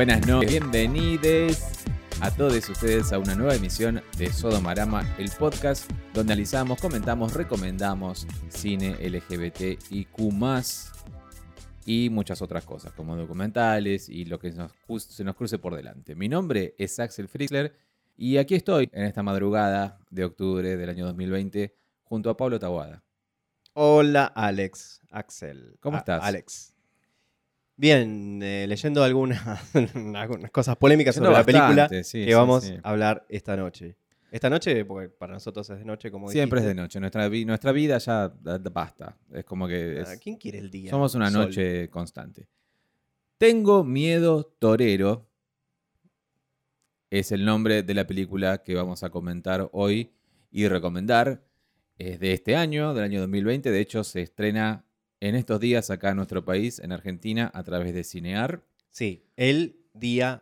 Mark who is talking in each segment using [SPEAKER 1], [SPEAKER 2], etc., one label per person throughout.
[SPEAKER 1] Buenas noches, bienvenidos a todos ustedes a una nueva emisión de Sodomarama, el podcast donde analizamos, comentamos, recomendamos cine LGBT y Q y muchas otras cosas, como documentales y lo que nos, se nos cruce por delante. Mi nombre es Axel Fritzler y aquí estoy en esta madrugada de octubre del año 2020 junto a Pablo Tawada.
[SPEAKER 2] Hola Alex, Axel.
[SPEAKER 1] ¿Cómo estás?
[SPEAKER 2] Alex. Bien, eh, leyendo algunas, algunas cosas polémicas sobre la película que vamos a hablar esta noche. Esta noche, porque para nosotros es de noche, como
[SPEAKER 1] Siempre es de noche. Nuestra, nuestra vida ya basta. Es como que.
[SPEAKER 2] ¿Quién quiere el día?
[SPEAKER 1] Somos una noche constante. Tengo miedo torero. Es el nombre de la película que vamos a comentar hoy y recomendar. Es de este año, del año 2020. De hecho, se estrena en estos días acá en nuestro país, en Argentina, a través de Cinear.
[SPEAKER 2] Sí, el día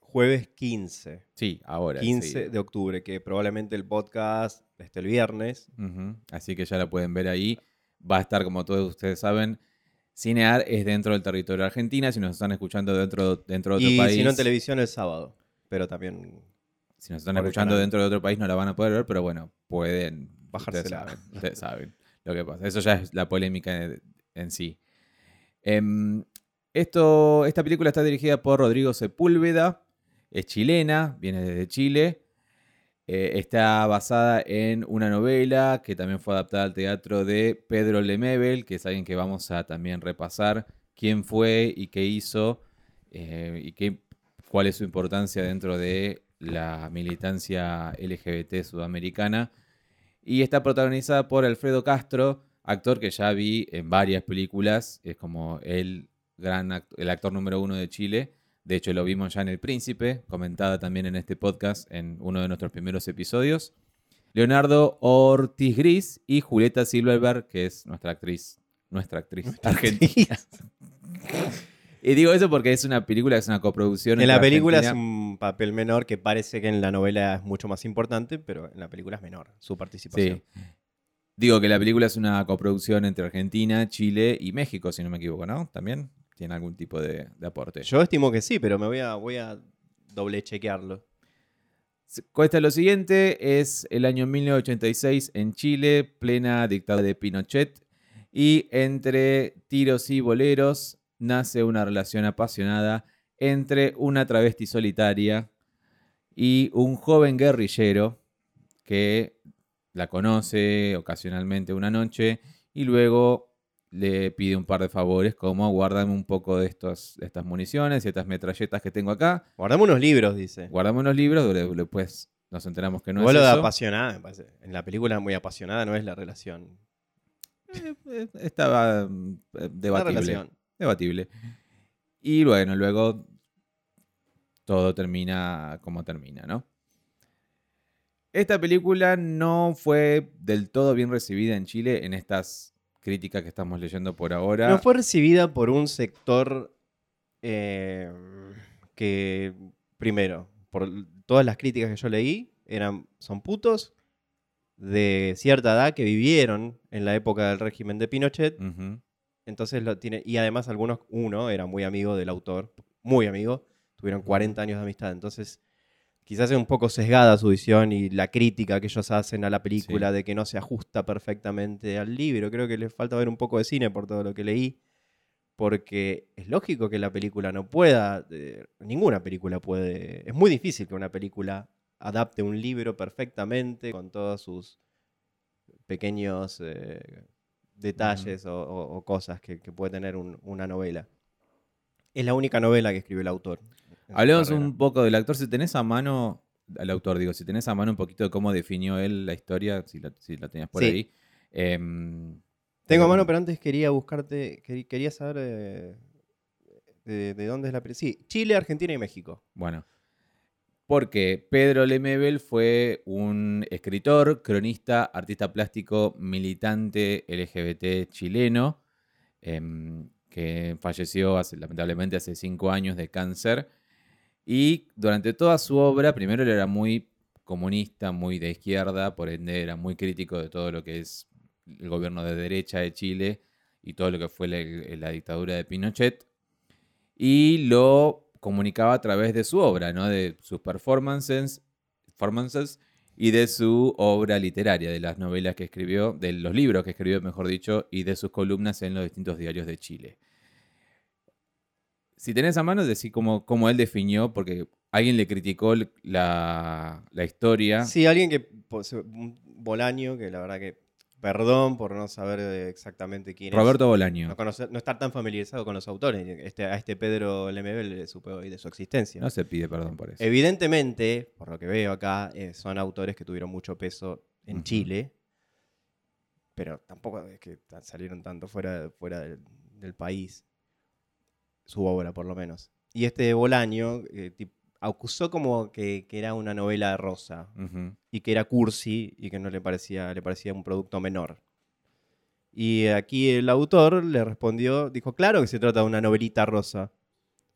[SPEAKER 2] jueves 15.
[SPEAKER 1] Sí, ahora.
[SPEAKER 2] 15 de octubre, que probablemente el podcast esté el viernes.
[SPEAKER 1] Así que ya la pueden ver ahí. Va a estar, como todos ustedes saben, Cinear es dentro del territorio argentino. Si nos están escuchando dentro, dentro de otro país.
[SPEAKER 2] Si no en televisión el sábado. Pero también.
[SPEAKER 1] Si nos están escuchando dentro de otro país no la van a poder ver, pero bueno, pueden.
[SPEAKER 2] Bajársela.
[SPEAKER 1] Ustedes saben, ustedes saben lo que pasa. Eso ya es la polémica en, sí. Em, esto, esta película está dirigida por Rodrigo Sepúlveda, es chilena, viene desde Chile. Eh, está basada en una novela que también fue adaptada al teatro de Pedro Lemebel, que es alguien que vamos a también repasar quién fue y qué hizo eh, y qué, cuál es su importancia dentro de la militancia LGBT sudamericana y está protagonizada por Alfredo Castro, actor que ya vi en varias películas, es como el gran el actor número uno de Chile. De hecho, lo vimos ya en El Príncipe, comentada también en este podcast en uno de nuestros primeros episodios. Leonardo Ortiz Gris y Julieta Silverberg, que es nuestra actriz, nuestra actriz argentina. Y digo eso porque es una película, es una coproducción.
[SPEAKER 2] En la película es un papel menor que parece que en la novela es mucho más importante, pero en la película es menor su participación. Sí.
[SPEAKER 1] Digo que la película es una coproducción entre Argentina, Chile y México, si no me equivoco, ¿no? También tiene algún tipo de, aporte.
[SPEAKER 2] Yo estimo que sí, pero me voy a, voy a doble chequearlo.
[SPEAKER 1] Cuesta lo siguiente, es el año 1986 en Chile, plena dictadura de Pinochet, y entre tiros y boleros nace una relación apasionada entre una travesti solitaria y un joven guerrillero que la conoce ocasionalmente una noche y luego le pide un par de favores como guárdame un poco de, estos, estas municiones y estas metralletas que tengo acá.
[SPEAKER 2] Guardame unos libros, dice.
[SPEAKER 1] Guardame unos libros, después nos enteramos que no es
[SPEAKER 2] eso.
[SPEAKER 1] de
[SPEAKER 2] apasionada, me parece. En la película muy apasionada no es la relación.
[SPEAKER 1] Eh, eh, estaba eh, debatible debatible. Y bueno, luego todo termina como termina, ¿no? Esta película no fue del todo bien recibida en Chile en estas críticas que estamos leyendo por ahora.
[SPEAKER 2] No fue recibida por un sector eh, que, primero, por todas las críticas que yo leí, eran, son putos de cierta edad que vivieron en la época del régimen de Pinochet. Entonces lo tiene. Y además, algunos, uno era muy amigo del autor, muy amigo, tuvieron 40 años de amistad. Entonces, quizás es un poco sesgada su visión y la crítica que ellos hacen a la película de que no se ajusta perfectamente al libro. Creo que les falta ver un poco de cine por todo lo que leí. Porque es lógico que la película no pueda. Eh, ninguna película puede. Es muy difícil que una película adapte un libro perfectamente con todos sus pequeños. Eh, detalles o, cosas que, puede tener una novela. Es la única novela que escribe el autor.
[SPEAKER 1] Hablemos un poco del actor. Si tenés a mano, al autor digo, si tenés a mano un poquito de cómo definió él la historia, si la, tenías por ahí. Em,
[SPEAKER 2] Tengo a mano, em, pero antes quería buscarte, quería saber eh, de, dónde es la... Sí, Chile, Argentina y México.
[SPEAKER 1] Bueno. Porque Pedro Lemebel fue un escritor, cronista, artista plástico, militante LGBT chileno, em, que falleció lamentablemente hace cinco años de cáncer. Y durante toda su obra, primero él era muy comunista, muy de izquierda, por ende era muy crítico de todo lo que es el gobierno de derecha de Chile y todo lo que fue la, la dictadura de Pinochet. Y lo comunicaba a través de su obra, ¿no? De sus performances, performances y de su obra literaria, de las novelas que escribió, de los libros que escribió, mejor dicho, y de sus columnas en los distintos diarios de Chile. Si tenés a mano, decir cómo, cómo él definió, porque alguien le criticó la, la historia.
[SPEAKER 2] Sí, alguien que, pues, un Bolaño, que la verdad que, perdón por no saber exactamente quién
[SPEAKER 1] Roberto
[SPEAKER 2] es.
[SPEAKER 1] Bolaño.
[SPEAKER 2] No, conocer- no estar tan familiarizado con los autores. Este, a este Pedro Lemebel le supe hoy de su existencia.
[SPEAKER 1] No se pide perdón por eso.
[SPEAKER 2] Evidentemente, por lo que veo acá, eh, son autores que tuvieron mucho peso en. Chile, pero tampoco es que salieron tanto fuera, fuera del, del país, su obra por lo menos. Y este Bolaño eh, acusó como que, que era una novela rosa
[SPEAKER 1] Ujú.
[SPEAKER 2] y que era cursi y que no le parecía, le parecía un producto menor. Y aquí el autor le respondió, dijo, claro que se trata de una novelita rosa.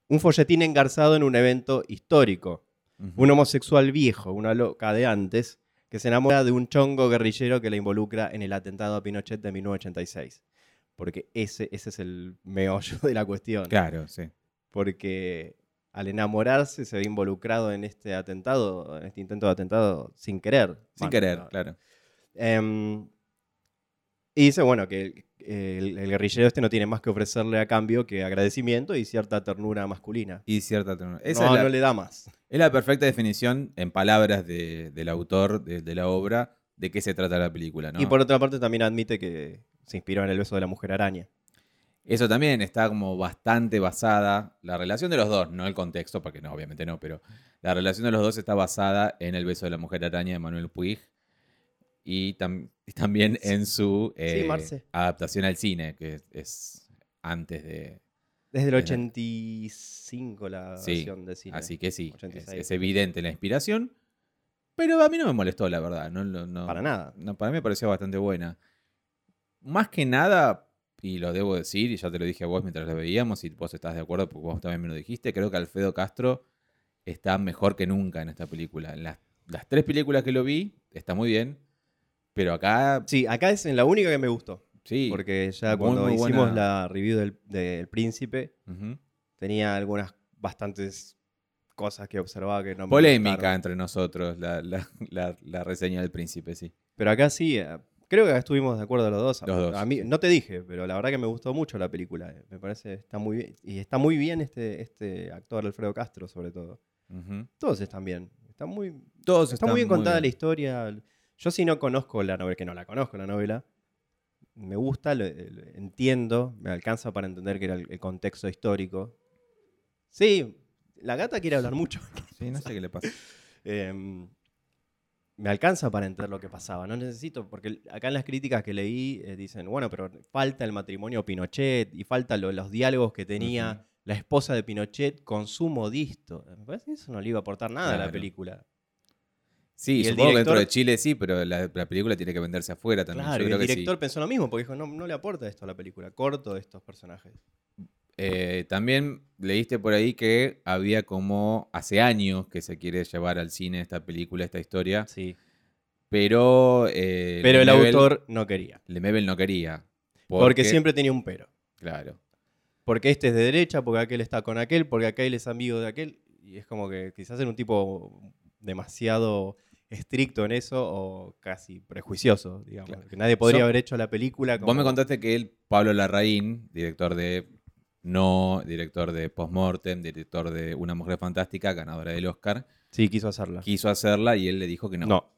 [SPEAKER 2] Un folletín engarzado en un evento histórico.
[SPEAKER 1] Ujú.
[SPEAKER 2] Un homosexual viejo, una loca de antes, que se enamora de un chongo guerrillero que la involucra en el atentado a Pinochet de 1986. Porque ese, ese es el meollo de la cuestión.
[SPEAKER 1] Claro, sí.
[SPEAKER 2] Porque al enamorarse se ve involucrado en este atentado, en este intento de atentado, sin querer.
[SPEAKER 1] Sin
[SPEAKER 2] Bueno,
[SPEAKER 1] querer,
[SPEAKER 2] no.
[SPEAKER 1] claro.
[SPEAKER 2] Em, y dice, bueno, que el, guerrillero este no tiene más que ofrecerle a cambio que agradecimiento y cierta ternura masculina.
[SPEAKER 1] Y cierta ternura. Esa
[SPEAKER 2] no,
[SPEAKER 1] es, la,
[SPEAKER 2] no le da más.
[SPEAKER 1] es la perfecta definición, en palabras de- del autor de, de la obra, de qué se trata la película, ¿no?
[SPEAKER 2] Y por otra parte también admite que se inspiró en el beso de la mujer araña.
[SPEAKER 1] Eso también está como bastante basada, la relación de los dos, no el contexto, porque no, obviamente no, pero la relación de los dos está basada en El beso de la mujer araña de Manuel Puig y, tam- y también en su eh, adaptación al cine, que es, es antes de...
[SPEAKER 2] Desde el
[SPEAKER 1] Desde-
[SPEAKER 2] 85 la
[SPEAKER 1] Sí,
[SPEAKER 2] versión de cine.
[SPEAKER 1] Así que sí, es,
[SPEAKER 2] 86.
[SPEAKER 1] es evidente la inspiración, pero a mí no me molestó, la verdad. No, no- no-
[SPEAKER 2] Para nada.
[SPEAKER 1] No, para mí me pareció bastante buena. Más que nada, y lo debo decir, y ya te lo dije a vos mientras la veíamos, y vos estás de acuerdo porque vos también me lo dijiste, creo que Alfredo Castro está mejor que nunca en esta película. En las, las tres películas que lo vi, está muy bien, pero acá,
[SPEAKER 2] Sí, acá es en la única que me gustó.
[SPEAKER 1] sí.
[SPEAKER 2] Porque ya
[SPEAKER 1] Muy,
[SPEAKER 2] cuando
[SPEAKER 1] muy
[SPEAKER 2] hicimos
[SPEAKER 1] buena.
[SPEAKER 2] la review del, del Príncipe,
[SPEAKER 1] Ujú.
[SPEAKER 2] tenía algunas bastantes cosas que observaba que no me
[SPEAKER 1] Polémica
[SPEAKER 2] gustaron.
[SPEAKER 1] entre nosotros la, la- la- la reseña del príncipe, sí.
[SPEAKER 2] Pero acá sí, eh, creo que estuvimos de acuerdo los dos.
[SPEAKER 1] Los dos.
[SPEAKER 2] A mí, no te dije, pero la verdad que me gustó mucho la película. eh. Me parece está muy bien. Y está muy bien este, este actor, Alfredo Castro, sobre todo. Todos están bien. Está muy,
[SPEAKER 1] Todos
[SPEAKER 2] está
[SPEAKER 1] están
[SPEAKER 2] muy bien contada
[SPEAKER 1] bien.
[SPEAKER 2] la historia. Yo si no conozco la novela, que no la conozco la novela, me gusta, lo- lo- entiendo, me alcanza para entender que era el, el contexto histórico. Sí, la gata quiere hablar mucho.
[SPEAKER 1] Sí, no sé qué le pasa.
[SPEAKER 2] Em, me alcanza para entender lo que pasaba. No necesito, porque acá en las críticas que leí eh, dicen, bueno, pero falta el matrimonio Pinochet y falta lo- los diálogos que tenía la esposa de Pinochet con su modisto. Me parece que eso no le iba a aportar nada a la película.
[SPEAKER 1] Sí,
[SPEAKER 2] Y
[SPEAKER 1] supongo que dentro de Chile sí, pero la, la película tiene que venderse afuera también.
[SPEAKER 2] Claro,
[SPEAKER 1] Yo creo
[SPEAKER 2] el
[SPEAKER 1] que sí.
[SPEAKER 2] director pensó lo mismo, porque dijo, no, no le aporta esto a la película, corto estos personajes.
[SPEAKER 1] Eh, también leíste por ahí que había como hace años que se quiere llevar al cine esta película, esta historia,
[SPEAKER 2] Sí.
[SPEAKER 1] pero, eh,
[SPEAKER 2] Pero el autor no quería.
[SPEAKER 1] Lemebel no quería.
[SPEAKER 2] Porque siempre tenía un pero.
[SPEAKER 1] Claro.
[SPEAKER 2] Porque este es de derecha, porque aquel está con aquel, porque aquel es amigo de aquel. Y es como que quizás era un tipo demasiado estricto en eso o casi prejuicioso, digamos.
[SPEAKER 1] Claro.
[SPEAKER 2] Que nadie podría haber hecho la película.
[SPEAKER 1] Vos me
[SPEAKER 2] como-
[SPEAKER 1] contaste que él, Pablo Larraín, director de No, director de Postmortem, director de Una Mujer Fantástica, ganadora del Oscar,
[SPEAKER 2] Sí, quiso hacerla.
[SPEAKER 1] quiso hacerla y él le dijo que no.
[SPEAKER 2] No.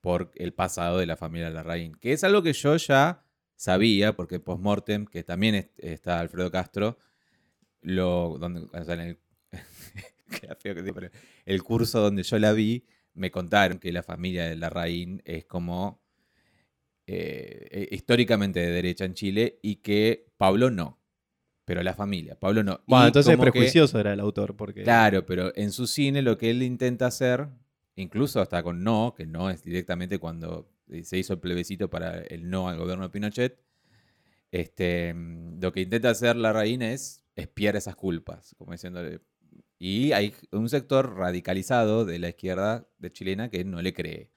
[SPEAKER 1] por el pasado de la familia Larraín. Que es algo que yo ya sabía, porque Postmortem, que también es- está Alfredo Castro, lo, donde, o sea, en el curso donde yo la vi, me contaron que la familia de Larraín es como eh, eh, históricamente de derecha en Chile y que Pablo no. Pero la familia, Pablo no.
[SPEAKER 2] Bueno,
[SPEAKER 1] Y
[SPEAKER 2] entonces
[SPEAKER 1] que-
[SPEAKER 2] prejuicioso era el autor, porque.
[SPEAKER 1] Claro, pero en su cine lo que él intenta hacer, incluso hasta con no, que no es directamente cuando se hizo el plebiscito para el no al gobierno de Pinochet, este, mm, lo que intenta hacer la reina es espiar esas culpas, como diciéndole. Y hay un sector radicalizado de la izquierda de chilena que no le cree.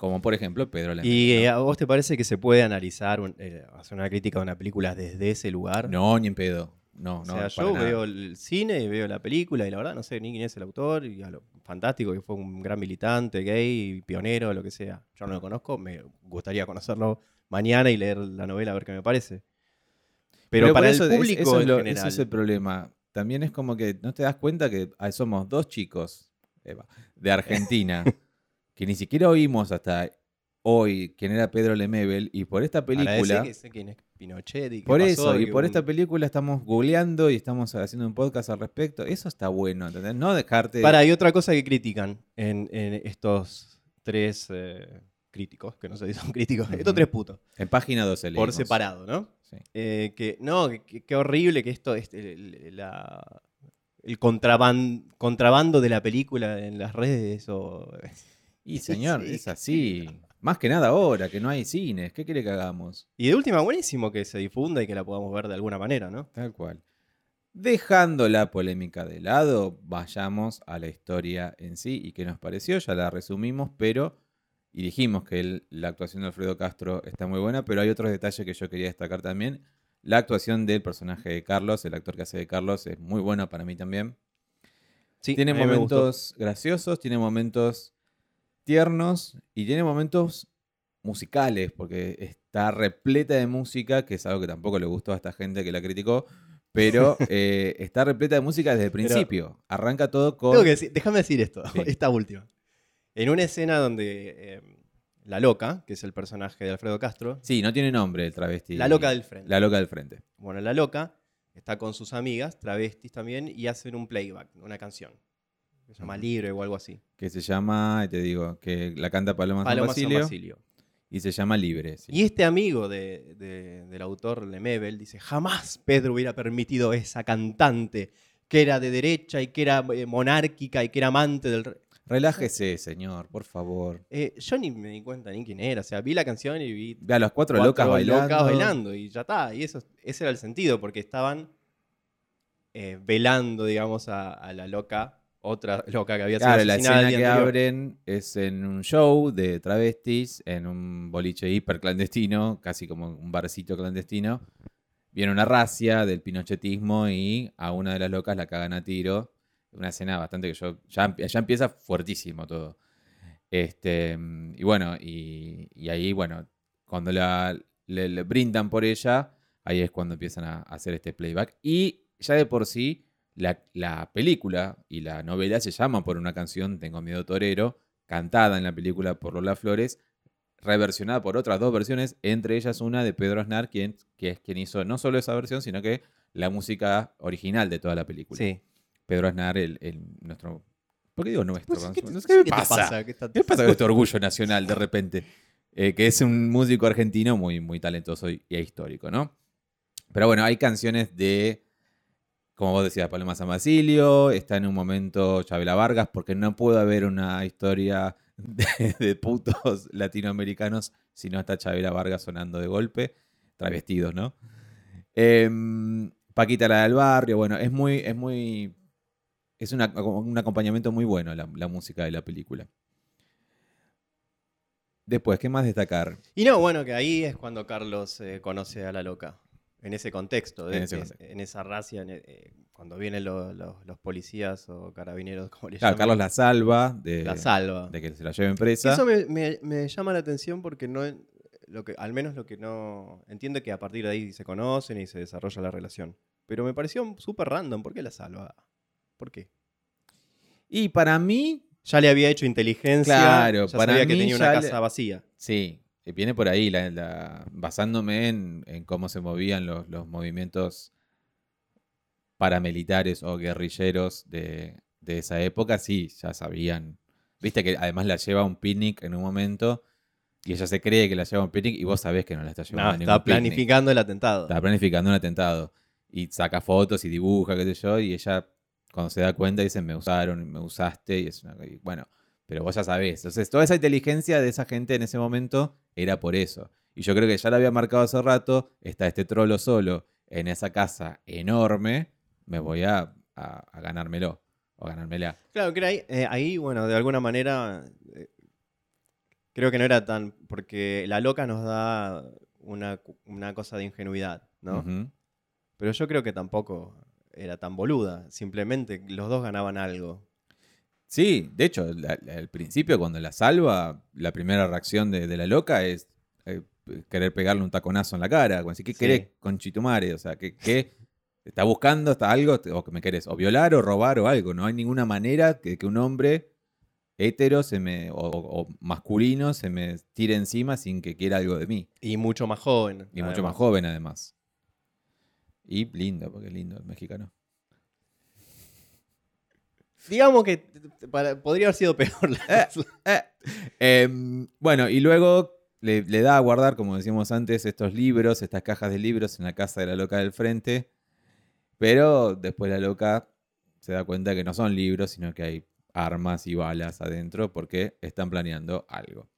[SPEAKER 1] Como por ejemplo Pedro Lemebel,
[SPEAKER 2] ¿Y
[SPEAKER 1] ¿no?
[SPEAKER 2] a vos te parece que se puede analizar, un- eh, hacer una crítica de una película desde ese lugar?
[SPEAKER 1] No, ni en pedo. no,
[SPEAKER 2] O
[SPEAKER 1] no.
[SPEAKER 2] sea,
[SPEAKER 1] para
[SPEAKER 2] yo
[SPEAKER 1] nada.
[SPEAKER 2] veo el cine y veo la película y la verdad no sé ni quién es el autor y a lo fantástico que fue un gran militante, gay, pionero, lo que sea. Yo no lo conozco, me gustaría conocerlo mañana y leer la novela a ver qué me parece. Pero, para
[SPEAKER 1] eso
[SPEAKER 2] el
[SPEAKER 1] es-
[SPEAKER 2] público
[SPEAKER 1] eso es
[SPEAKER 2] en
[SPEAKER 1] lo-
[SPEAKER 2] general,
[SPEAKER 1] Ese es el problema. También es como que no te das cuenta que ah, somos dos chicos Eva, de Argentina que ni siquiera oímos hasta hoy quién era Pedro Lemebel y por esta película...
[SPEAKER 2] que sé quién es Pinochet y
[SPEAKER 1] Por
[SPEAKER 2] pasó,
[SPEAKER 1] eso, y por
[SPEAKER 2] un-
[SPEAKER 1] esta película estamos googleando y estamos haciendo un podcast al respecto. Eso está bueno, ¿entendés? No dejarte...
[SPEAKER 2] Para, hay otra cosa que critican en, en estos tres eh, críticos, que no sé si son críticos, estos tres putos,
[SPEAKER 1] En página 12
[SPEAKER 2] por
[SPEAKER 1] leímos.
[SPEAKER 2] separado, ¿no?
[SPEAKER 1] Sí.
[SPEAKER 2] Eh, que no, qué horrible que esto, este, el, la- el contraban- contrabando de la película en las redes o...
[SPEAKER 1] Y señor,
[SPEAKER 2] Sí.
[SPEAKER 1] es así. Más que nada ahora, que no hay cines. ¿Qué quiere que hagamos?
[SPEAKER 2] Y de última, buenísimo que se difunda y que la podamos ver de alguna manera, ¿no?
[SPEAKER 1] Tal cual. Dejando la polémica de lado, vayamos a la historia en sí y qué nos pareció. Ya la resumimos, pero. Y dijimos que el- la actuación de Alfredo Castro está muy buena, pero hay otros detalles que yo quería destacar también. La actuación del personaje de Carlos, el actor que hace de Carlos, es muy bueno para mí también.
[SPEAKER 2] Sí,
[SPEAKER 1] tiene momentos graciosos, tiene momentos tiernos y tiene momentos musicales, porque está repleta de música, que es algo que tampoco le gustó a esta gente que la criticó, pero eh, está repleta de música desde el principio. Arranca todo con...
[SPEAKER 2] Tengo que decir- déjame decir esto,
[SPEAKER 1] Sí.
[SPEAKER 2] esta última. En una escena donde eh, la loca, que es el personaje de Alfredo Castro,
[SPEAKER 1] Sí, no tiene nombre el travesti.
[SPEAKER 2] la loca del frente.
[SPEAKER 1] La loca del frente.
[SPEAKER 2] Bueno, la loca está con sus amigas, travestis también, y hacen un playback, una canción. Se llama. Libre o algo así.
[SPEAKER 1] Que se llama, te digo, que la canta Paloma, San
[SPEAKER 2] Paloma San
[SPEAKER 1] Basilio,
[SPEAKER 2] Basilio.
[SPEAKER 1] y se llama Libre. sí.
[SPEAKER 2] Y este amigo de- de- del autor Lemebel dice, jamás Pedro hubiera permitido esa cantante que era de derecha y que era eh, monárquica y que era amante del... rey".
[SPEAKER 1] Relájese, señor, por favor.
[SPEAKER 2] Eh, yo ni me di cuenta ni quién era, o sea, vi la canción y vi
[SPEAKER 1] Ve a los cuatro,
[SPEAKER 2] cuatro
[SPEAKER 1] locas bailando.
[SPEAKER 2] bailando y ya está. Y eso, ese era el sentido, porque estaban eh, velando, digamos, a, a la loca, otra loca que había sido
[SPEAKER 1] Claro, la escena que
[SPEAKER 2] anterior.
[SPEAKER 1] abren es en un show de travestis, en un boliche hiper clandestino, casi como un barcito clandestino. Viene una racia del pinochetismo y a una de las locas la cagan a tiro. Una escena bastante que yo. Ya, ya empieza fuertísimo todo. Este, y bueno, y, y ahí, bueno, cuando la, le, le brindan por ella, ahí es cuando empiezan a hacer este playback. Y ya de por sí, la, la película y la novela se llaman por una canción, Tengo Miedo Torero, cantada en la película por Lola Flores, reversionada por otras dos versiones, entre ellas una de Pedro Aznar, quien, que es quien hizo no solo esa versión, sino que la música original de toda la película.
[SPEAKER 2] Sí.
[SPEAKER 1] Pedro Aznar, el, el- nuestro... ¿Por qué digo nuestro?
[SPEAKER 2] Pues, ¿qué, te-
[SPEAKER 1] No sé ¿Qué, pasa?
[SPEAKER 2] pasa? ¿Qué está-
[SPEAKER 1] ¿Qué pasa con este orgullo nacional de repente? Eh, que es un músico argentino muy, muy talentoso y, e histórico, ¿no? Pero bueno, hay canciones de, como vos decías, Paloma San Basilio, está en un momento Chabela Vargas, porque no puede haber una historia de, de putos latinoamericanos si no está Chabela Vargas sonando de golpe, travestidos, ¿no? Em, Paquita la del barrio, bueno, es muy, es muy, es un acompañamiento muy bueno la, la música de la película. Después, ¿qué más destacar?
[SPEAKER 2] Y no, bueno, que ahí es cuando Carlos eh, conoce a la loca. En ese contexto, de-
[SPEAKER 1] En ese
[SPEAKER 2] que-
[SPEAKER 1] contexto.
[SPEAKER 2] en esa racia, en- eh, cuando vienen los, policías o carabineros, como le
[SPEAKER 1] Claro,
[SPEAKER 2] llaman,
[SPEAKER 1] Carlos la salva de,
[SPEAKER 2] la salva.
[SPEAKER 1] de que se la lleven presa.
[SPEAKER 2] Eso me, me- me llama la atención porque no, lo que, al menos lo que no entiendo que a partir de ahí se conocen y se desarrolla la relación. Pero me pareció súper random. ¿Por qué la salva? ¿Por qué?
[SPEAKER 1] Y para mí,
[SPEAKER 2] Ya le había hecho inteligencia.
[SPEAKER 1] Claro,
[SPEAKER 2] ya
[SPEAKER 1] para
[SPEAKER 2] sabía que tenía una casa
[SPEAKER 1] le-
[SPEAKER 2] vacía.
[SPEAKER 1] sí, viene por ahí, la- la- basándome en, en cómo se movían los, los movimientos paramilitares o guerrilleros de, de esa época, sí, ya sabían. Viste que además la lleva a un picnic en un momento y ella se cree que la lleva a un picnic y vos sabés que no la está llevando
[SPEAKER 2] No,
[SPEAKER 1] a ningún picnic.
[SPEAKER 2] planificando el atentado.
[SPEAKER 1] Estaba planificando un atentado. Y saca fotos y dibuja, qué sé yo, y ella, cuando se da cuenta, dice, me usaron, me usaste, y es una... y bueno, pero vos ya sabés. Entonces, toda esa inteligencia de esa gente en ese momento era por eso. Y yo creo que ya la había marcado hace rato, está este trolo solo en esa casa enorme, me voy a, a- a ganármelo, o ganármela.
[SPEAKER 2] Claro, que ahí, eh, ahí, bueno, de alguna manera, eh, creo que no era tan, porque la loca nos da una, una cosa de ingenuidad, ¿no? Pero yo creo que tampoco era tan boluda. Simplemente los dos ganaban algo.
[SPEAKER 1] Sí, de hecho, la- la- al principio cuando la salva, la primera reacción de, de la loca es eh, querer pegarle un taconazo en la cara. Como decir, ¿qué
[SPEAKER 2] Sí.
[SPEAKER 1] querés, conchitumare? O sea, ¿qué, qué está buscando? ¿Está algo? ¿O que me querés? O violar o robar o algo. No hay ninguna manera que, que un hombre hetero se me, o, o- masculino se me tire encima sin que quiera algo de mí.
[SPEAKER 2] Y mucho más joven.
[SPEAKER 1] Y mucho más joven además. Y lindo, porque es lindo el mexicano.
[SPEAKER 2] Digamos que para- podría haber sido peor la cosa.
[SPEAKER 1] Eh, em, bueno, y luego le, le da a guardar, como decíamos antes, estos libros, estas cajas de libros en la casa de la loca del frente. Pero después la loca se da cuenta que no son libros, sino que hay armas y balas adentro porque están planeando algo.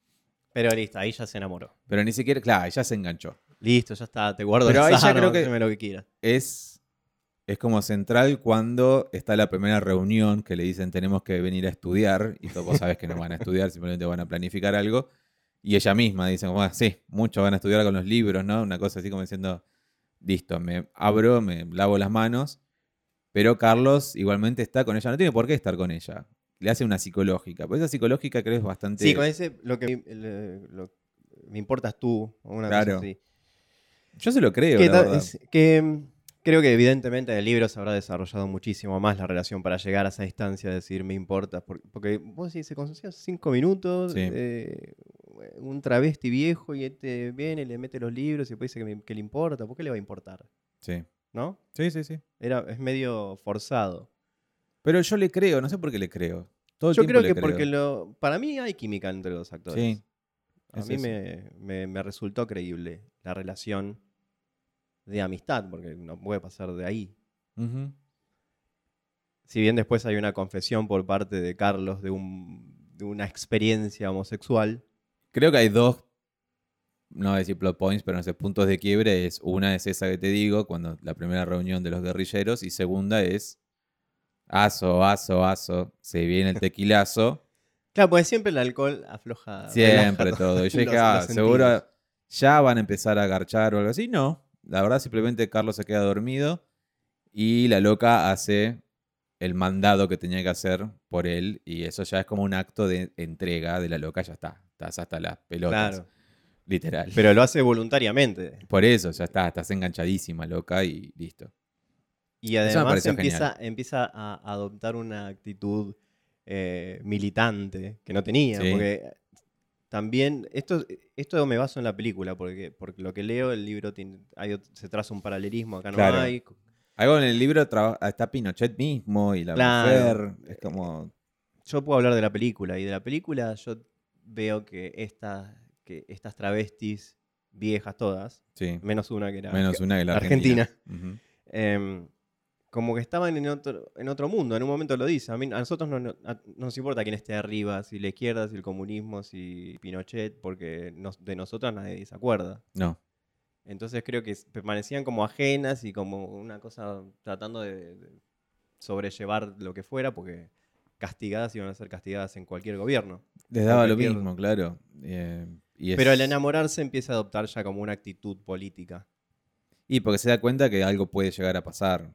[SPEAKER 2] Pero listo, ahí ya se enamoró.
[SPEAKER 1] Pero ni siquiera, claro, ella se enganchó.
[SPEAKER 2] Listo, ya está, te guardo
[SPEAKER 1] Pero ahí ya creo que-
[SPEAKER 2] haceme lo que quieras.
[SPEAKER 1] Es, es como central cuando está la primera reunión que le dicen tenemos que venir a estudiar y todos sabes que no van a estudiar, simplemente van a planificar algo. Y ella misma dice, como, "Ah, sí, muchos van a estudiar con los libros, ¿no? Una cosa así como diciendo, listo, me abro, me lavo las manos. Pero Carlos igualmente está con ella, no tiene por qué estar con ella. Le hace una psicológica. Pues esa psicológica creo es bastante...
[SPEAKER 2] Sí, con ese lo que lo- me importas tú, una
[SPEAKER 1] Claro.
[SPEAKER 2] cosa así.
[SPEAKER 1] Yo se lo creo,
[SPEAKER 2] Que,
[SPEAKER 1] la
[SPEAKER 2] ta-
[SPEAKER 1] verdad.
[SPEAKER 2] es- que, mm, creo que evidentemente en el libro se habrá desarrollado muchísimo más la relación para llegar a esa instancia de decir me importas. Porque, porque vos decís, se conocían cinco minutos,
[SPEAKER 1] Sí.
[SPEAKER 2] eh, un travesti viejo y este viene, le mete los libros y después dice que, me- que le importa. ¿Por qué le va a importar?
[SPEAKER 1] Sí.
[SPEAKER 2] ¿No?
[SPEAKER 1] sí, sí, sí.
[SPEAKER 2] Era, es medio forzado.
[SPEAKER 1] Pero yo le creo, no sé por qué le creo. Todo
[SPEAKER 2] Yo creo que porque lo, para mí hay química entre los actores.
[SPEAKER 1] Sí.
[SPEAKER 2] A
[SPEAKER 1] es
[SPEAKER 2] mí me- me resultó creíble la relación de amistad, porque no puede pasar de ahí. Si bien después hay una confesión por parte de Carlos de, un- de una experiencia homosexual.
[SPEAKER 1] Creo que hay dos, no voy a decir plot points, pero no sé, puntos de quiebre. Es, una es esa que te digo, cuando la primera reunión de los guerrilleros, y segunda es aso, aso, aso, se viene el tequilazo,
[SPEAKER 2] Claro, porque siempre el alcohol afloja.
[SPEAKER 1] siempre todo. Y yo dije, ah, seguro ya van a empezar a garchar o algo así. No, la verdad simplemente Carlos se queda dormido y la loca hace el mandado que tenía que hacer por él y eso ya es como un acto de entrega de la loca, ya está, estás hasta las pelotas,
[SPEAKER 2] Claro.
[SPEAKER 1] literal.
[SPEAKER 2] Pero lo hace voluntariamente.
[SPEAKER 1] Por eso, ya está, estás enganchadísima, loca, y listo.
[SPEAKER 2] Y además empieza, empieza a adoptar una actitud eh, militante que no tenía.
[SPEAKER 1] Sí.
[SPEAKER 2] Porque también, esto, esto me baso en la película, porque, porque lo que leo, el libro tiene, hay se traza un paralelismo, acá no
[SPEAKER 1] Claro.
[SPEAKER 2] hay.
[SPEAKER 1] Algo en el libro está Pinochet mismo y la
[SPEAKER 2] Claro.
[SPEAKER 1] mujer. Es como.
[SPEAKER 2] Yo puedo hablar de la película, y de la película yo veo que, esta, que estas travestis, viejas todas,
[SPEAKER 1] Sí.
[SPEAKER 2] menos una que era
[SPEAKER 1] Menos una que la
[SPEAKER 2] Argentina. Em, como que estaban en otro, en otro mundo. En un momento lo dice. A, mí, a nosotros no, no- a- no nos importa quién esté arriba, si la izquierda, si el comunismo, si Pinochet, porque nos- de nosotros nadie se acuerda.
[SPEAKER 1] No.
[SPEAKER 2] Entonces creo que permanecían como ajenas y como una cosa tratando de, de sobrellevar lo que fuera, porque castigadas iban a ser castigadas en cualquier gobierno.
[SPEAKER 1] Les daba lo mismo, claro. Eh, y es-
[SPEAKER 2] Pero al enamorarse empieza a adoptar ya como una actitud política.
[SPEAKER 1] Y porque se da cuenta que algo puede llegar a pasar.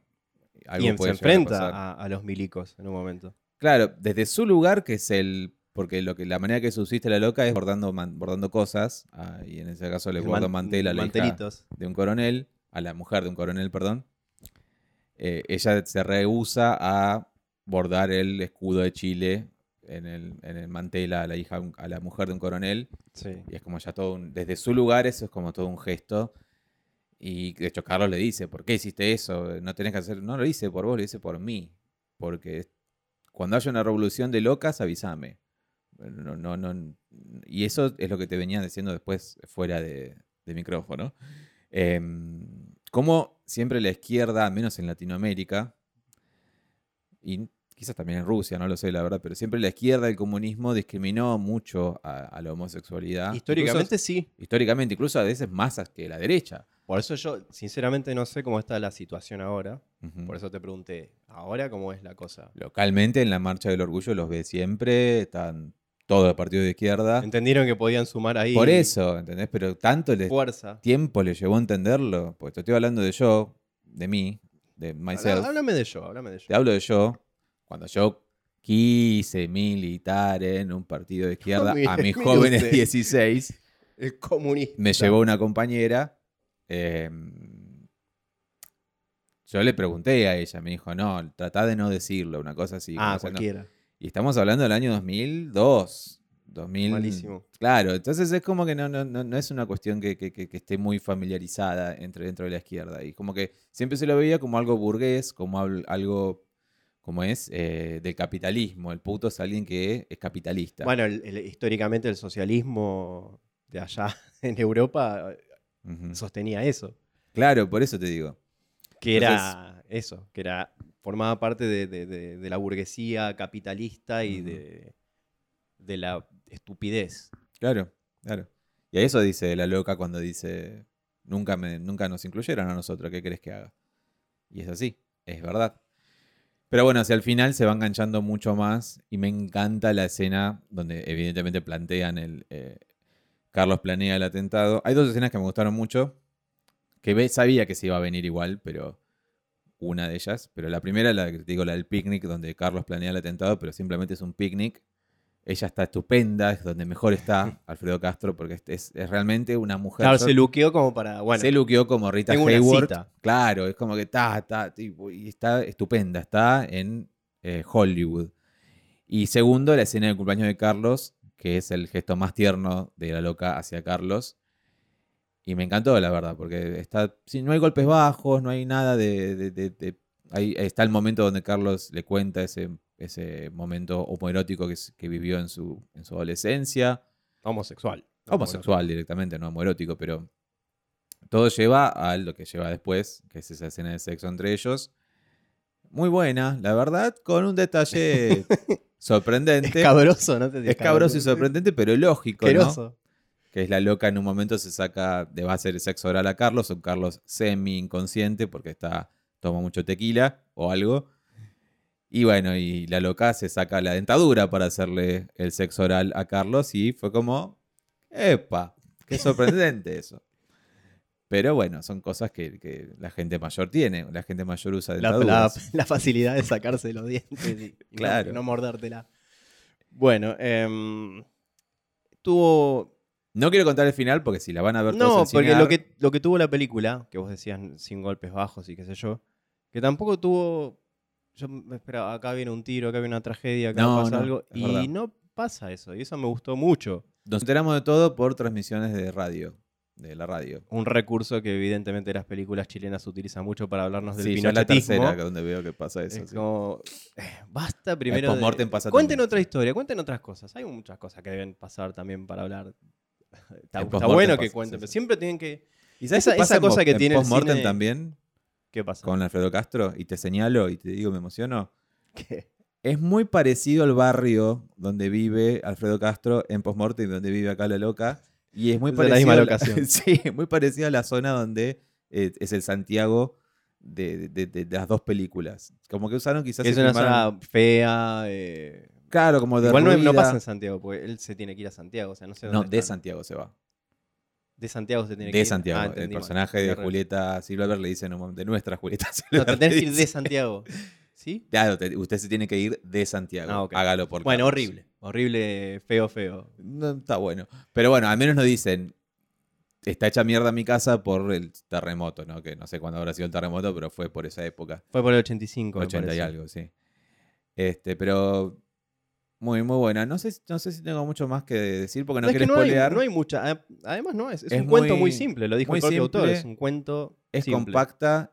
[SPEAKER 1] Algo
[SPEAKER 2] y se
[SPEAKER 1] a
[SPEAKER 2] enfrenta a, a los milicos en un momento.
[SPEAKER 1] Claro, desde su lugar, que es el. Porque lo que, la manera que subsiste la loca es bordando, man- bordando cosas. ah, y en ese caso le
[SPEAKER 2] El
[SPEAKER 1] borda
[SPEAKER 2] man-
[SPEAKER 1] mantel a la hija de un coronel, a la mujer de un coronel, perdón. Eh, ella se rehúsa a bordar el escudo de Chile en el, en el mantel a la hija, a la mujer de un coronel.
[SPEAKER 2] Sí.
[SPEAKER 1] Y es como ya todo un- desde su lugar eso es como todo un gesto. Y de hecho Carlos le dice, ¿por qué hiciste eso? No tenés que hacer, no lo hice por vos, lo hice por mí. Porque cuando haya una revolución de locas, avísame. No, no, no, y eso es lo que te venía diciendo después fuera de, de micrófono. Em, como siempre la izquierda, al menos en Latinoamérica, y quizás también en Rusia, no lo sé la verdad, pero siempre la izquierda, el comunismo discriminó mucho a, a la homosexualidad.
[SPEAKER 2] Históricamente
[SPEAKER 1] Incluso-
[SPEAKER 2] sí.
[SPEAKER 1] históricamente, incluso a veces más que la derecha.
[SPEAKER 2] Por eso yo, sinceramente, no sé cómo está la situación ahora. Por eso te pregunté, ¿ahora cómo es la cosa?
[SPEAKER 1] Localmente, en la Marcha del Orgullo los ve siempre, están todos los partidos de izquierda.
[SPEAKER 2] Entendieron que podían sumar ahí
[SPEAKER 1] Ah. Por eso, ¿entendés? Pero tanto les,
[SPEAKER 2] fuerza.
[SPEAKER 1] tiempo le llevó a entenderlo. Porque te estoy hablando de yo, de mí, de myself.
[SPEAKER 2] Háblame de yo, háblame de yo.
[SPEAKER 1] Te hablo de yo, cuando yo quise militar en un partido de izquierda
[SPEAKER 2] Mire,
[SPEAKER 1] a mis jóvenes
[SPEAKER 2] usted.
[SPEAKER 1] 16,
[SPEAKER 2] El comunista.
[SPEAKER 1] me llevó una compañera. Eh, yo le pregunté a ella, me dijo, no, tratá de no decirlo, una cosa así.
[SPEAKER 2] Ah,
[SPEAKER 1] no.
[SPEAKER 2] cualquiera.
[SPEAKER 1] Y estamos hablando del año 2002. 2000,
[SPEAKER 2] Malísimo.
[SPEAKER 1] Claro, entonces es como que no, no, no, no es una cuestión que, que- que- esté muy familiarizada entre, dentro de la izquierda. Y como que siempre se lo veía como algo burgués, como al- algo, como es, eh, del capitalismo. El puto es alguien que es capitalista.
[SPEAKER 2] Bueno, el- el- históricamente el socialismo de allá en Europa Sostenía eso.
[SPEAKER 1] Claro, por eso te digo.
[SPEAKER 2] Que era eso, que era formaba parte de, de- de- de la burguesía capitalista y de, de la estupidez.
[SPEAKER 1] Claro, claro. Y a eso dice la loca cuando dice, nunca, me, nunca nos incluyeron a nosotros, ¿qué crees que haga? Y es así, es verdad. Pero bueno, hacia el final se va enganchando mucho más y me encanta la escena donde evidentemente plantean el... eh, Carlos planea el atentado. Hay dos escenas que me gustaron mucho, que sabía que se iba a venir igual, pero una de ellas. Pero la primera, la que digo, la del picnic, donde Carlos planea el atentado, pero simplemente es un picnic. Ella está estupenda, es donde mejor está Alfredo Castro, porque es, es- es realmente una mujer.
[SPEAKER 2] Claro, se luqueó como para. Bueno,
[SPEAKER 1] se luqueó como Rita
[SPEAKER 2] tengo una cita.
[SPEAKER 1] Claro, es como que está, está, y está estupenda, está en eh, Hollywood. Y segundo, la escena del cumpleaños de Carlos, que es el gesto más tierno de la loca hacia Carlos. Y me encantó, la verdad, porque está, sí, no hay golpes bajos, no hay nada de... de- de- de- ahí está el momento donde Carlos le cuenta ese, ese momento homoerótico que vivió en su, en su adolescencia
[SPEAKER 2] homosexual.
[SPEAKER 1] homosexual directamente, no homoerótico, pero todo lleva a lo que lleva después, que es esa escena de sexo entre ellos. Muy buena, la verdad, con un detalle sorprendente.
[SPEAKER 2] Escabroso, ¿no? te
[SPEAKER 1] Es cabroso y sorprendente, pero lógico, ¿no? Que es la loca en un momento se saca, le va a hacer sexo oral a Carlos, un Carlos semi inconsciente porque está, toma mucho tequila o algo. Y bueno, y la loca se saca la dentadura para hacerle el sexo oral a Carlos y fue como, epa, qué sorprendente eso. Pero bueno, son cosas que, que la gente mayor tiene, la gente mayor usa
[SPEAKER 2] La, la-
[SPEAKER 1] dentaduras.
[SPEAKER 2] la facilidad de sacarse los dientes y, no-
[SPEAKER 1] Claro.
[SPEAKER 2] no, mordértela. Bueno, em, tuvo.
[SPEAKER 1] No quiero contar el final porque si la van a ver
[SPEAKER 2] No,
[SPEAKER 1] todos en
[SPEAKER 2] porque
[SPEAKER 1] Cinear-
[SPEAKER 2] lo que, lo que tuvo la película, que vos decías sin golpes bajos y qué sé yo, que tampoco tuvo. Yo me esperaba, acá viene un tiro, acá viene una tragedia, acá
[SPEAKER 1] No,
[SPEAKER 2] pasa
[SPEAKER 1] no,
[SPEAKER 2] algo. Y
[SPEAKER 1] verdad.
[SPEAKER 2] no pasa eso, y eso me gustó mucho.
[SPEAKER 1] Nos enteramos de todo por transmisiones de radio, de la radio.
[SPEAKER 2] Un recurso que evidentemente las películas chilenas utilizan mucho para hablarnos del
[SPEAKER 1] Sí, ya es la
[SPEAKER 2] pinochetismo.
[SPEAKER 1] tercera que donde veo que pasa eso.
[SPEAKER 2] Es
[SPEAKER 1] sí.
[SPEAKER 2] como, eh, basta primero. de-
[SPEAKER 1] pasa
[SPEAKER 2] cuenten
[SPEAKER 1] también,
[SPEAKER 2] otra
[SPEAKER 1] sí.
[SPEAKER 2] historia, cuenten otras cosas. Hay muchas cosas que deben pasar también para hablar. Está, bueno que
[SPEAKER 1] pasa,
[SPEAKER 2] cuenten,
[SPEAKER 1] sí,
[SPEAKER 2] pero
[SPEAKER 1] sí.
[SPEAKER 2] siempre tienen que.
[SPEAKER 1] ¿Y sabes
[SPEAKER 2] esa- cosa que
[SPEAKER 1] en
[SPEAKER 2] tiene
[SPEAKER 1] postmortem
[SPEAKER 2] cine-
[SPEAKER 1] también
[SPEAKER 2] ¿Qué pasa?
[SPEAKER 1] con Alfredo Castro? Y te señalo y te digo, me emociono.
[SPEAKER 2] ¿Qué?
[SPEAKER 1] Es muy parecido al barrio donde vive Alfredo Castro en postmortem y donde vive acá la loca. Y es muy
[SPEAKER 2] Es de la
[SPEAKER 1] parecido.
[SPEAKER 2] misma
[SPEAKER 1] a la- sí, muy parecido a la zona donde eh, es el Santiago de, de- de- de las dos películas. Como que usaron quizás.
[SPEAKER 2] Es una
[SPEAKER 1] filmaron-
[SPEAKER 2] zona fea. eh,
[SPEAKER 1] Claro, como de
[SPEAKER 2] Igual no, no pasa en Santiago, porque él se tiene que ir a Santiago. O sea, no sé
[SPEAKER 1] No,
[SPEAKER 2] dónde
[SPEAKER 1] de
[SPEAKER 2] están.
[SPEAKER 1] Santiago se va.
[SPEAKER 2] De Santiago se tiene que
[SPEAKER 1] De
[SPEAKER 2] ir.
[SPEAKER 1] Santiago.
[SPEAKER 2] Ah,
[SPEAKER 1] el
[SPEAKER 2] entendí mal.
[SPEAKER 1] personaje de. Julieta Silver le dicen en un momento, de nuestra Julieta
[SPEAKER 2] No,
[SPEAKER 1] Silver.
[SPEAKER 2] te tenés que ir
[SPEAKER 1] dice.
[SPEAKER 2] de Santiago. ¿Sí?
[SPEAKER 1] Claro, te- usted se tiene que ir de Santiago.
[SPEAKER 2] Ah, ok.
[SPEAKER 1] Hágalo por
[SPEAKER 2] Bueno,
[SPEAKER 1] Carlos.
[SPEAKER 2] horrible. Horrible, feo, feo.
[SPEAKER 1] No, está bueno. Pero bueno, al menos nos dicen, está hecha mierda mi casa por el terremoto, ¿no? Que no sé cuándo habrá sido el terremoto, pero fue por esa época.
[SPEAKER 2] Fue por el 85. me
[SPEAKER 1] 80 y algo, sí. Este, pero muy, muy buena. No sé, no sé si tengo mucho más que decir porque no,
[SPEAKER 2] que
[SPEAKER 1] quiero
[SPEAKER 2] no hay,
[SPEAKER 1] spoilear.
[SPEAKER 2] no hay mucha. a- Además, no, es, es
[SPEAKER 1] Es
[SPEAKER 2] un cuento
[SPEAKER 1] muy-
[SPEAKER 2] muy simple, lo dijo
[SPEAKER 1] muy
[SPEAKER 2] el propio autor. Es un cuento.
[SPEAKER 1] es
[SPEAKER 2] simple.
[SPEAKER 1] compacta.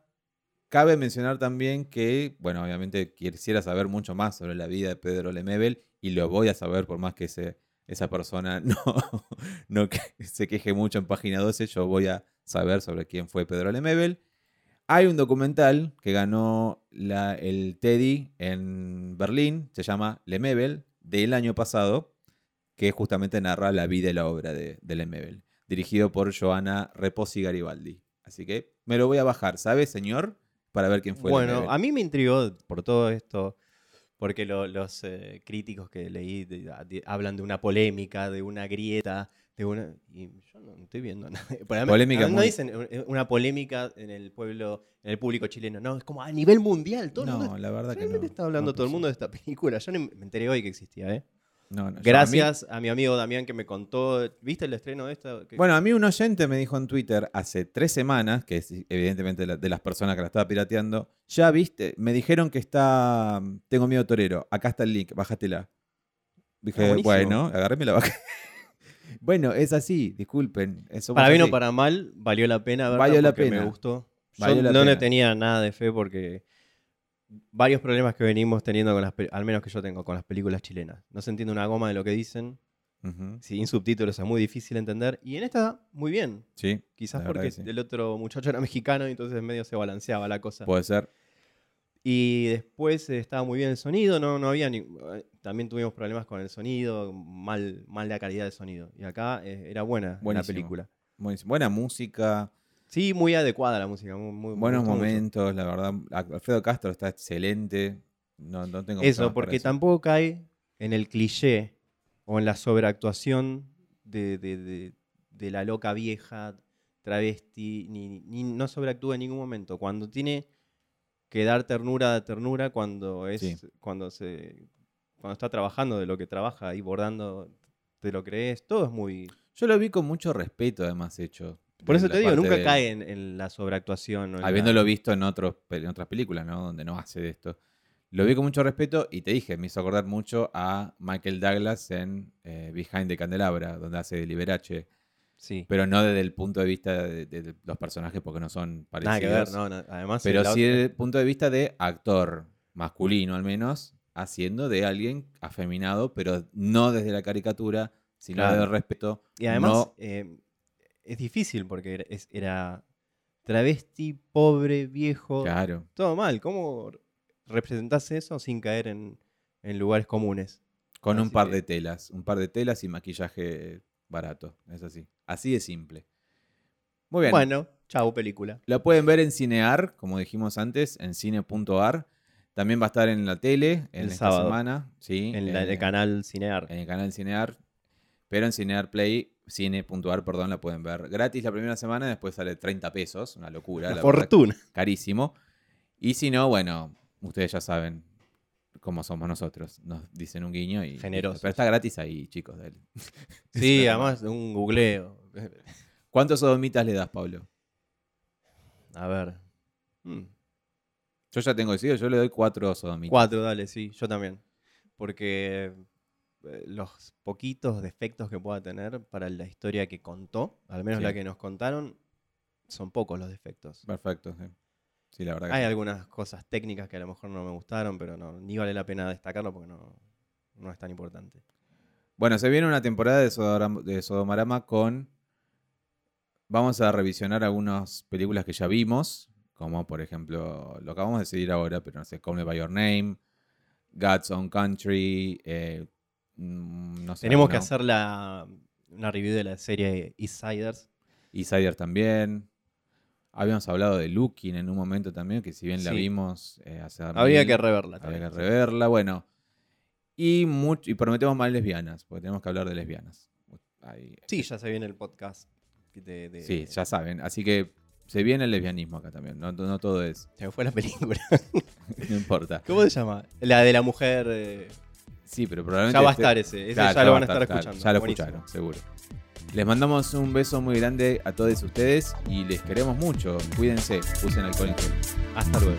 [SPEAKER 1] Cabe mencionar también que, bueno, obviamente quisiera saber mucho más sobre la vida de Pedro Lemebel y lo voy a saber por más que ese, esa persona no, no se queje mucho en página 12, yo voy a saber sobre quién fue Pedro Lemebel. Hay un documental que ganó la- el Teddy en Berlín, se llama Lemebel, del año pasado, que justamente narra la vida y la obra de, de Lemebel, dirigido por Joana Reposi Garibaldi. Así que me lo voy a bajar, ¿sabe, señor? Para ver quién fue
[SPEAKER 2] Bueno, a mí me intrigó por todo esto, porque lo- los eh, críticos que leí de- de- hablan de una polémica, de una grieta, de una. Y yo no estoy viendo nada.
[SPEAKER 1] Polémica
[SPEAKER 2] no
[SPEAKER 1] muy-
[SPEAKER 2] dicen eh, una polémica en el pueblo, en el público chileno. No, es como a nivel mundial. Todo el
[SPEAKER 1] No,
[SPEAKER 2] mundo-
[SPEAKER 1] la verdad que no.
[SPEAKER 2] Realmente está hablando
[SPEAKER 1] no
[SPEAKER 2] todo el mundo de esta película. Yo me enteré hoy que existía, ¿eh?
[SPEAKER 1] No, no, yo- a mí-
[SPEAKER 2] Gracias a mi, amigo Damián que me contó. ¿Viste el estreno de esta?
[SPEAKER 1] Bueno, a mí un oyente me dijo en Twitter hace tres semanas, que es evidentemente de, la- de las personas que la estaba pirateando, ya viste, me dijeron que está Tengo miedo torero, acá está el link, bájatela. Dije,
[SPEAKER 2] Ah,
[SPEAKER 1] bueno, agarréme la bajé. bueno, es así, disculpen. eso
[SPEAKER 2] para bien o para mal, valió la pena
[SPEAKER 1] Valió la pena.
[SPEAKER 2] me gustó. Yo
[SPEAKER 1] Valió
[SPEAKER 2] no le tenía nada de fe porque varios problemas que venimos teniendo con las al menos que yo tengo con las películas chilenas. No se entiende una goma de lo que dicen.
[SPEAKER 1] Ujú,
[SPEAKER 2] Sin subtítulos es muy difícil entender. Y en esta, muy bien.
[SPEAKER 1] Sí,
[SPEAKER 2] Quizás porque
[SPEAKER 1] sí.
[SPEAKER 2] el otro muchacho era mexicano y entonces medio se balanceaba la cosa.
[SPEAKER 1] puede ser.
[SPEAKER 2] Y después eh, estaba muy bien el sonido, no, no había ni- eh, también tuvimos problemas con el sonido, mal, mal la calidad del sonido. Y acá eh, era buena la película.
[SPEAKER 1] Buenísimo. Buena música,
[SPEAKER 2] Sí, muy adecuada la música. Muy, muy-
[SPEAKER 1] buenos
[SPEAKER 2] mucho.
[SPEAKER 1] momentos, la verdad. Alfredo Castro está excelente. No, no tengo
[SPEAKER 2] Eso, porque tampoco cae en el cliché o en la sobreactuación de, de- de- de la loca vieja, travesti, ni, ni- no sobreactúa en ningún momento. Cuando tiene que dar ternura a ternura, cuando es
[SPEAKER 1] Sí.
[SPEAKER 2] cuando se cuando está trabajando de lo que trabaja y bordando te lo crees, todo es muy...
[SPEAKER 1] Yo lo vi con mucho respeto, además, hecho.
[SPEAKER 2] Por eso te digo, nunca
[SPEAKER 1] de-
[SPEAKER 2] cae en, en la sobreactuación. o en la-
[SPEAKER 1] Habiéndolo visto en, otros, en otras películas, ¿no? Donde no hace de esto. Lo vi con mucho respeto y te dije, me hizo acordar mucho a Michael Douglas en eh, Behind the Candelabra, donde hace de Liberace.
[SPEAKER 2] Sí.
[SPEAKER 1] Pero no desde el punto de vista de, de- de los personajes, porque no son parecidos.
[SPEAKER 2] Nada que ver, no, no, Además,
[SPEAKER 1] Pero sí desde el punto de vista de actor masculino, al menos, haciendo de alguien afeminado, pero no desde la caricatura, sino
[SPEAKER 2] Claro.
[SPEAKER 1] desde el respeto.
[SPEAKER 2] Y además
[SPEAKER 1] no-
[SPEAKER 2] eh, es difícil porque era, es- era travesti, pobre, viejo,
[SPEAKER 1] claro.
[SPEAKER 2] todo mal. ¿Cómo representás eso sin caer en, en lugares comunes?
[SPEAKER 1] Con un par
[SPEAKER 2] que-
[SPEAKER 1] de telas, un par de telas y maquillaje barato, es así. Así de simple. Muy bien.
[SPEAKER 2] Bueno, chau, película.
[SPEAKER 1] La pueden ver en Cinear, como dijimos antes, en cine.ar. También va a estar en la tele en
[SPEAKER 2] El
[SPEAKER 1] esta
[SPEAKER 2] sábado.
[SPEAKER 1] semana. Sí,
[SPEAKER 2] En la-
[SPEAKER 1] eh,
[SPEAKER 2] el canal Cinear.
[SPEAKER 1] en el canal Cinear. Pero en Cinear Play, cine.ar, perdón, la pueden ver gratis la primera semana, después sale 30 pesos, una locura.
[SPEAKER 2] Una
[SPEAKER 1] la verdad,
[SPEAKER 2] fortuna.
[SPEAKER 1] carísimo. Y si no, bueno, ustedes ya saben cómo somos nosotros. Nos dicen un guiño y.
[SPEAKER 2] Generosos.
[SPEAKER 1] Pero está gratis ahí, chicos. dale.
[SPEAKER 2] Sí, además de un googleo.
[SPEAKER 1] ¿Cuántos sodomitas le das, Pablo?
[SPEAKER 2] A ver. Mm,
[SPEAKER 1] Yo ya tengo decidido, yo le doy cuatro sodomitas.
[SPEAKER 2] Cuatro, dale, sí, yo también. Porque los poquitos defectos que pueda tener para la historia que contó, al menos
[SPEAKER 1] Sí.
[SPEAKER 2] la que nos contaron, son pocos los defectos.
[SPEAKER 1] Perfecto, sí. Sí, la verdad
[SPEAKER 2] Hay algunas cosas técnicas que a lo mejor no me gustaron, pero no, ni vale la pena destacarlo porque no, no es tan importante.
[SPEAKER 1] Bueno, se viene una temporada de, Sodomarama con. Vamos a revisionar algunas películas que ya vimos, como por ejemplo, lo acabamos de decidir ahora, pero no sé, Call Me By Your Name, God's Own Country, eh, no sé.
[SPEAKER 2] Tenemos que hacer la, una review de la serie Eastsiders.
[SPEAKER 1] Insider también. Habíamos hablado de Looking en un momento también, que si bien la
[SPEAKER 2] Sí.
[SPEAKER 1] vimos eh, hace
[SPEAKER 2] Habría
[SPEAKER 1] mil,
[SPEAKER 2] que reverla.
[SPEAKER 1] habría que
[SPEAKER 2] también,
[SPEAKER 1] reverla. Bueno, y, much- y prometemos más lesbianas, porque tenemos que hablar de lesbianas. Ahí-
[SPEAKER 2] Sí, ya se viene el podcast. De, de-
[SPEAKER 1] Sí, ya saben. Así que se viene el lesbianismo acá también. No, no todo es.
[SPEAKER 2] Se me fue la película.
[SPEAKER 1] No importa.
[SPEAKER 2] ¿Cómo se llama? La de la mujer. eh,
[SPEAKER 1] Sí, pero probablemente.
[SPEAKER 2] Ya va a
[SPEAKER 1] este-
[SPEAKER 2] estar ese, ese
[SPEAKER 1] claro,
[SPEAKER 2] ya, lo van a estar,
[SPEAKER 1] estar
[SPEAKER 2] escuchando.
[SPEAKER 1] ya lo
[SPEAKER 2] Buenísimo.
[SPEAKER 1] escucharon, seguro. Les mandamos un beso muy grande a todos ustedes y les queremos mucho. Cuídense, usen alcohol en gel.
[SPEAKER 2] Hasta luego.